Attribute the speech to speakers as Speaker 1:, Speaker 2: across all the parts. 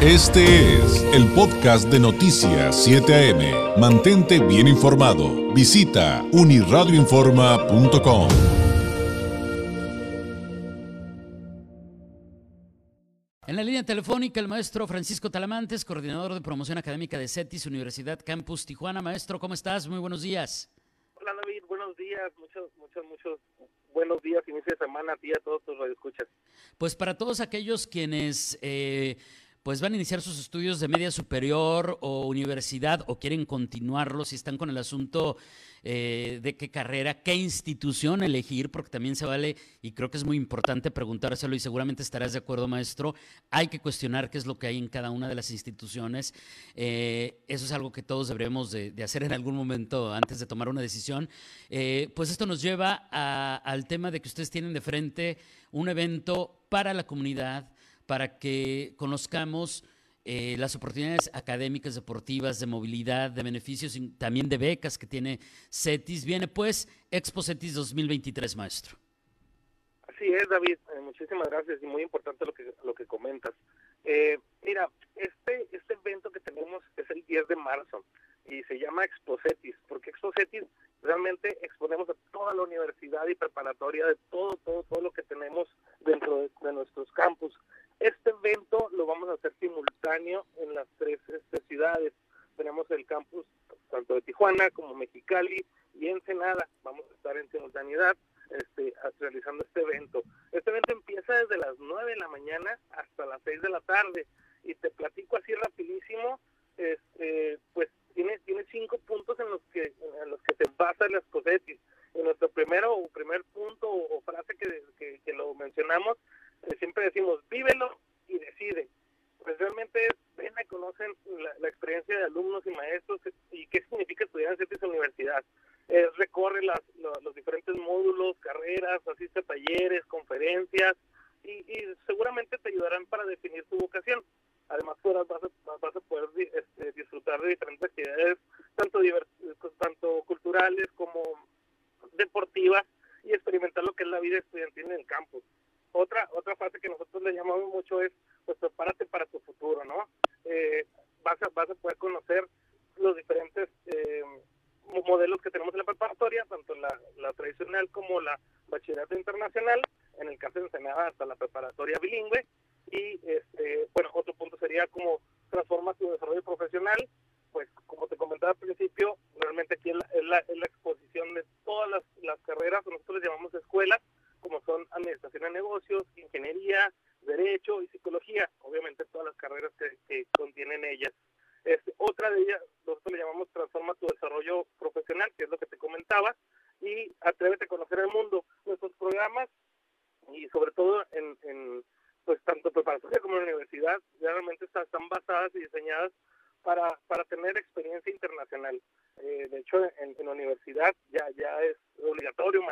Speaker 1: Este es el podcast de Noticias 7 AM. Mantente bien informado. Visita uniradioinforma.com.
Speaker 2: En la línea telefónica, el maestro Francisco Talamantes, coordinador de promoción académica de CETIS, Universidad Campus Tijuana. Maestro, ¿cómo estás? Muy buenos días.
Speaker 3: Hola David, buenos días, muchos, muchos, muchos buenos días, inicio de semana a ti y a todos tus radioescuchas.
Speaker 2: Pues para todos aquellos quienes eh, pues van a iniciar sus estudios de media superior o universidad o quieren continuarlos y están con el asunto eh, de qué carrera, qué institución elegir, porque también se vale, y creo que es muy importante preguntárselo y seguramente estarás de acuerdo, maestro, hay que cuestionar qué es lo que hay en cada una de las instituciones. Eh, eso es algo que todos deberemos de, hacer en algún momento antes de tomar una decisión. Eh, pues esto nos lleva al tema de que ustedes tienen de frente un evento para la comunidad, para que conozcamos eh, las oportunidades académicas, deportivas, de movilidad, de beneficios y también de becas que tiene CETIS. Viene pues Expo CETIS 2023, maestro.
Speaker 3: Así es, David. Eh, muchísimas gracias y muy importante lo que, lo que comentas. Eh, mira, este, este evento que tenemos es el 10 de marzo y se llama Expo CETIS, porque Expo CETIS realmente exponemos a toda la universidad y preparatoria de todo, todo, todo lo que tenemos dentro de, de nuestros campus. Este evento lo vamos a hacer simultáneo en las tres este, ciudades. Tenemos el campus tanto de Tijuana como Mexicali y Ensenada. Vamos a estar en simultaneidad este, realizando este evento. Este evento empieza desde las 9 de la mañana hasta las 6 de la tarde. Y te platico así rapidísimo, este, pues tiene, tiene cinco puntos en los que en los que se basa las COSETIS. En nuestro primero primer punto o, frase que, que lo mencionamos siempre decimos, vívelo y decide. Pues realmente es, ven y conocen la, experiencia de alumnos y maestros y qué significa universidad. recorre las, los, diferentes módulos, carreras, asiste a talleres, conferencias y, seguramente te ayudarán para definir tu vocación. Además, vas a, vas a poder este, disfrutar de diferentes actividades, tanto, tanto culturales como deportivas, y experimentar lo que es la vida estudiantil en el campus otra otra fase que nosotros le llamamos mucho es pues prepárate para tu futuro no eh, vas a vas a poder conocer los diferentes eh, modelos que tenemos en la preparatoria tanto la, la tradicional como la bachillerato internacional en el caso de Ensenada la preparatoria bilingüe. Y este bueno otro punto sería como transforma tu desarrollo profesional. Pues como te comentaba al principio realmente aquí es la, es la, exposición de todas las, las carreras. Nosotros les llamamos escuelas como son administración de negocios, ingeniería, derecho y psicología, obviamente todas las carreras que, contienen ellas. Es, otra de ellas, nosotros le llamamos Transforma tu desarrollo profesional, que es lo que te comentaba, y Atrévete a conocer el mundo. Nuestros programas, y sobre todo en, pues tanto preparatoria como en la universidad, realmente están, están basadas y diseñadas para, para tener experiencia internacional. Eh, de hecho, en, la universidad ya, ya es obligatorio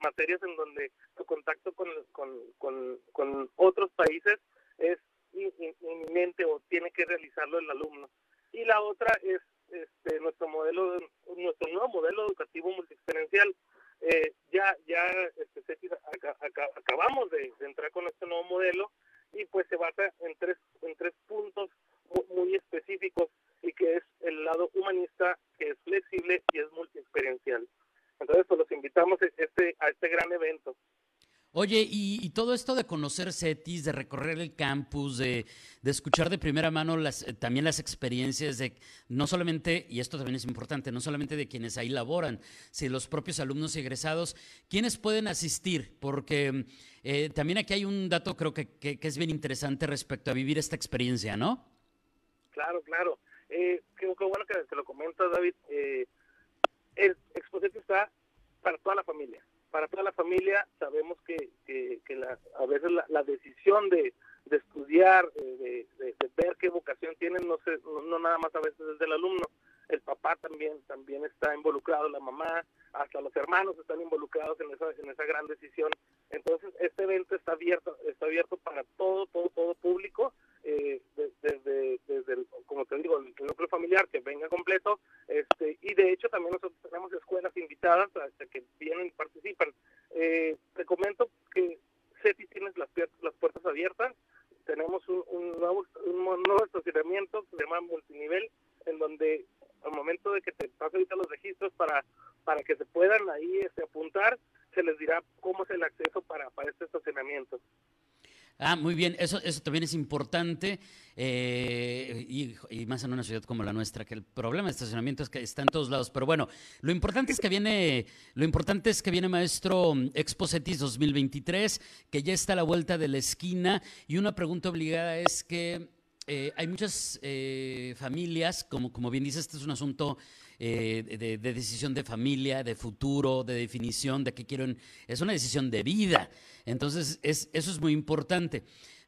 Speaker 3: materias en donde tu contacto con, con, con, otros países es inminente o tiene que realizarlo el alumno. Y la otra es este, nuestro modelo, nuestro nuevo modelo educativo multiexperiencial. Eh, ya ya este, acabamos de, de, entrar con este nuevo modelo y pues se basa en tres en tres puntos muy específicos y que es el lado humanista, que es flexible y es multiexperiencial. Entonces, pues los invitamos a este, a este gran evento.
Speaker 2: Oye, y, todo esto de conocer CETIS, de recorrer el campus, de, escuchar de primera mano las, eh, también las experiencias de no solamente, y esto también es importante, no solamente de quienes ahí laboran, sino los propios alumnos y egresados, ¿quiénes pueden asistir? Porque eh, también aquí hay un dato creo que, que, es bien interesante respecto a vivir esta experiencia, ¿no?
Speaker 3: Claro, claro. Eh, qué, bueno que, te lo comentas, David. Eh, el Exposete está para toda la familia. Para toda la familia sabemos que, que, a veces la, decisión de, estudiar, eh, de, ver qué vocación tienen, no, sé, no, nada más a veces es del alumno. El papá también, también está involucrado, la mamá, hasta los hermanos están involucrados en esa, en esa gran decisión. Entonces, este evento está abierto, está abierto para todo, todo, todo público eh, desde, desde el, como te digo, el núcleo familiar que venga completo, este, y de hecho también nosotros tenemos escuelas invitadas hasta que vienen y participan. Eh, te comento que CETI tiene las, las puertas abiertas, tenemos un, un nuevo, un nuevo estacionamiento que se llama multinivel, en donde al momento de que te pasen ahorita los registros para, para que se puedan ahí este, apuntar, se les dirá cómo es el acceso para, para este estacionamiento.
Speaker 2: Ah, muy bien, eso, eso también es importante eh, y, más en una ciudad como la nuestra, que el problema de estacionamiento es que está en todos lados. Pero bueno, lo importante es que viene, lo importante es que viene maestro Exposetis 2023, que ya está a la vuelta de la esquina. Y una pregunta obligada es que eh, hay muchas eh, familias, como, como bien dice, este es un asunto eh, de, decisión de familia, de futuro, de definición de qué quieren. Es una decisión de vida. Entonces, es, eso es muy importante.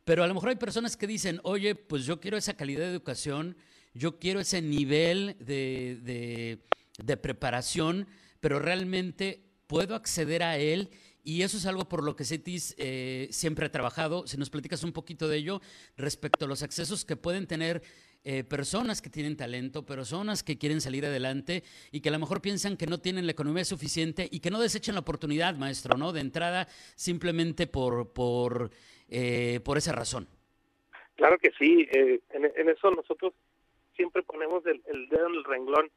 Speaker 2: Pero a lo mejor hay personas que dicen, oye, pues yo quiero esa calidad de educación, yo quiero ese nivel de, de preparación, pero realmente puedo acceder a él y eso es algo por lo que CETIS eh, siempre ha trabajado. Si nos platicas un poquito de ello respecto a los accesos que pueden tener eh, personas que tienen talento, personas que quieren salir adelante y que a lo mejor piensan que no tienen la economía suficiente y que no desechen la oportunidad, maestro, ¿no? De entrada simplemente por, por, eh, por esa razón.
Speaker 3: Claro que sí. En, eso nosotros siempre ponemos el, el dedo en el renglón.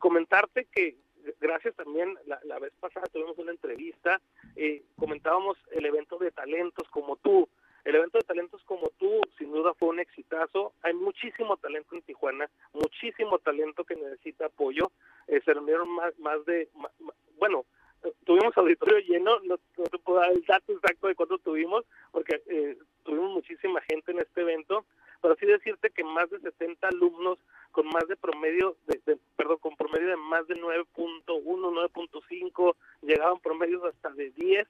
Speaker 3: comentarte que gracias también, la, vez pasada tuvimos una entrevista, eh, comentábamos el evento de talentos como tú. El evento de talentos como tú, sin duda, fue un exitazo. Hay muchísimo talento en Tijuana, muchísimo talento que necesita apoyo. Eh, se reunieron más, más de, bueno, tuvimos auditorio lleno, no, te puedo dar el dato exacto de cuánto tuvimos, porque eh, tuvimos muchísima gente en este evento, pero sí decirte que más de 70 alumnos con más de promedio, de, perdón, con promedio de más de 9.1, 9.5, llegaban promedios hasta de 10,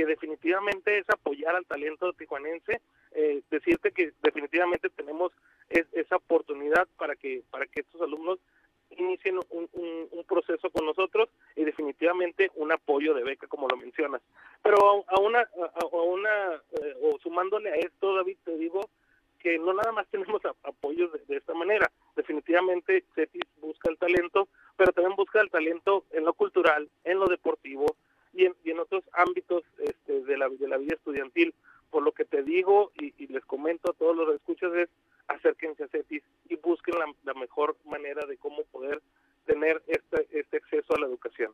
Speaker 3: que definitivamente es apoyar al talento tijuanense, eh, decirte que definitivamente tenemos esa oportunidad para que para que estos alumnos inicien un, proceso con nosotros y definitivamente un apoyo de beca como lo mencionas pero a, una a, una eh, o sumándole a esto David te digo que no nada más tenemos apoyos de, esta manera. Definitivamente CETIS busca el talento, pero también busca el talento en lo cultural, en lo deportivo y en, y en otros ámbitos este, de, la, de la vida estudiantil. Por lo que te digo y, les comento a todos los que escuchas es acérquense a CETIS y busquen la, mejor manera de cómo poder tener este, este acceso a la educación.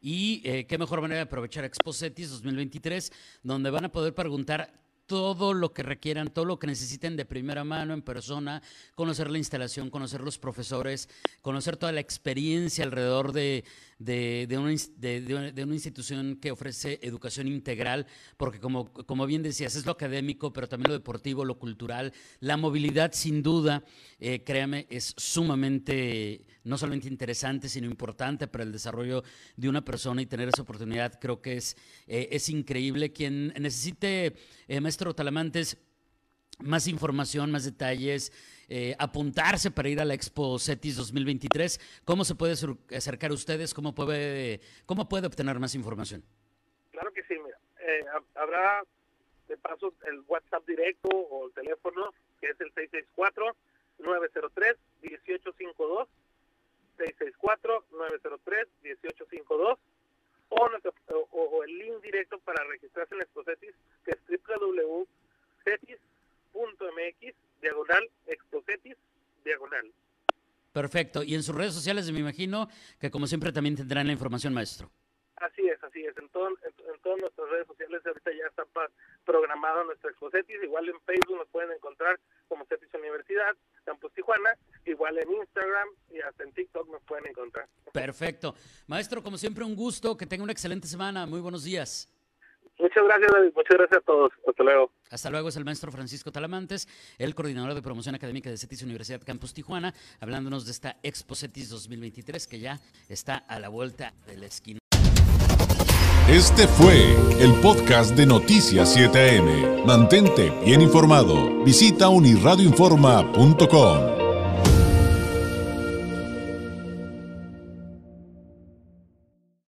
Speaker 2: Y eh, qué mejor manera de aprovechar Expo CETIS 2023, donde van a poder preguntar todo lo que requieran, todo lo que necesiten de primera mano en persona, conocer la instalación, conocer los profesores, conocer toda la experiencia alrededor de, de, de, una, de, una, institución que ofrece educación integral, porque como, como bien decías, es lo académico, pero también lo deportivo, lo cultural, la movilidad sin duda, eh, créame, es sumamente no solamente interesante, sino importante para el desarrollo de una persona y tener esa oportunidad, creo que es, eh, es increíble. Quien necesite, eh, maestro Talamantes, más información, más detalles, eh, apuntarse para ir a la Expo CETIS 2023, ¿cómo se puede acercar a ustedes? ¿Cómo puede, cómo puede obtener más información?
Speaker 3: Claro que sí, mira. habrá de paso el WhatsApp directo o el teléfono, que es el 664 903 1852 664-903-1852 o, o, el link directo para registrarse en Expocetis, que es www.cetis.mx, diagonal, Expocetis, diagonal.
Speaker 2: Perfecto. Y en sus redes sociales me imagino que como siempre también tendrán la información, maestro.
Speaker 3: Así es, así es. En, todo, en, todas nuestras redes sociales ahorita ya está programado nuestro Expocetis. Igual en Facebook nos pueden encontrar como Cetis Universidad, Campus Tijuana. Igual en Instagram y hasta en TikTok nos pueden encontrar.
Speaker 2: Perfecto. Maestro, como siempre, un gusto. Que tenga una excelente semana. Muy buenos días.
Speaker 3: Muchas gracias, David. Muchas gracias a todos. Hasta luego.
Speaker 2: Hasta luego. Es el maestro Francisco Talamantes, el coordinador de promoción académica de CETIS Universidad Campus Tijuana, hablándonos de esta Expo CETIS 2023 que ya está a la vuelta de la esquina.
Speaker 1: Este fue el podcast de Noticias 7am. Mantente bien informado. Visita unirradioinforma.com.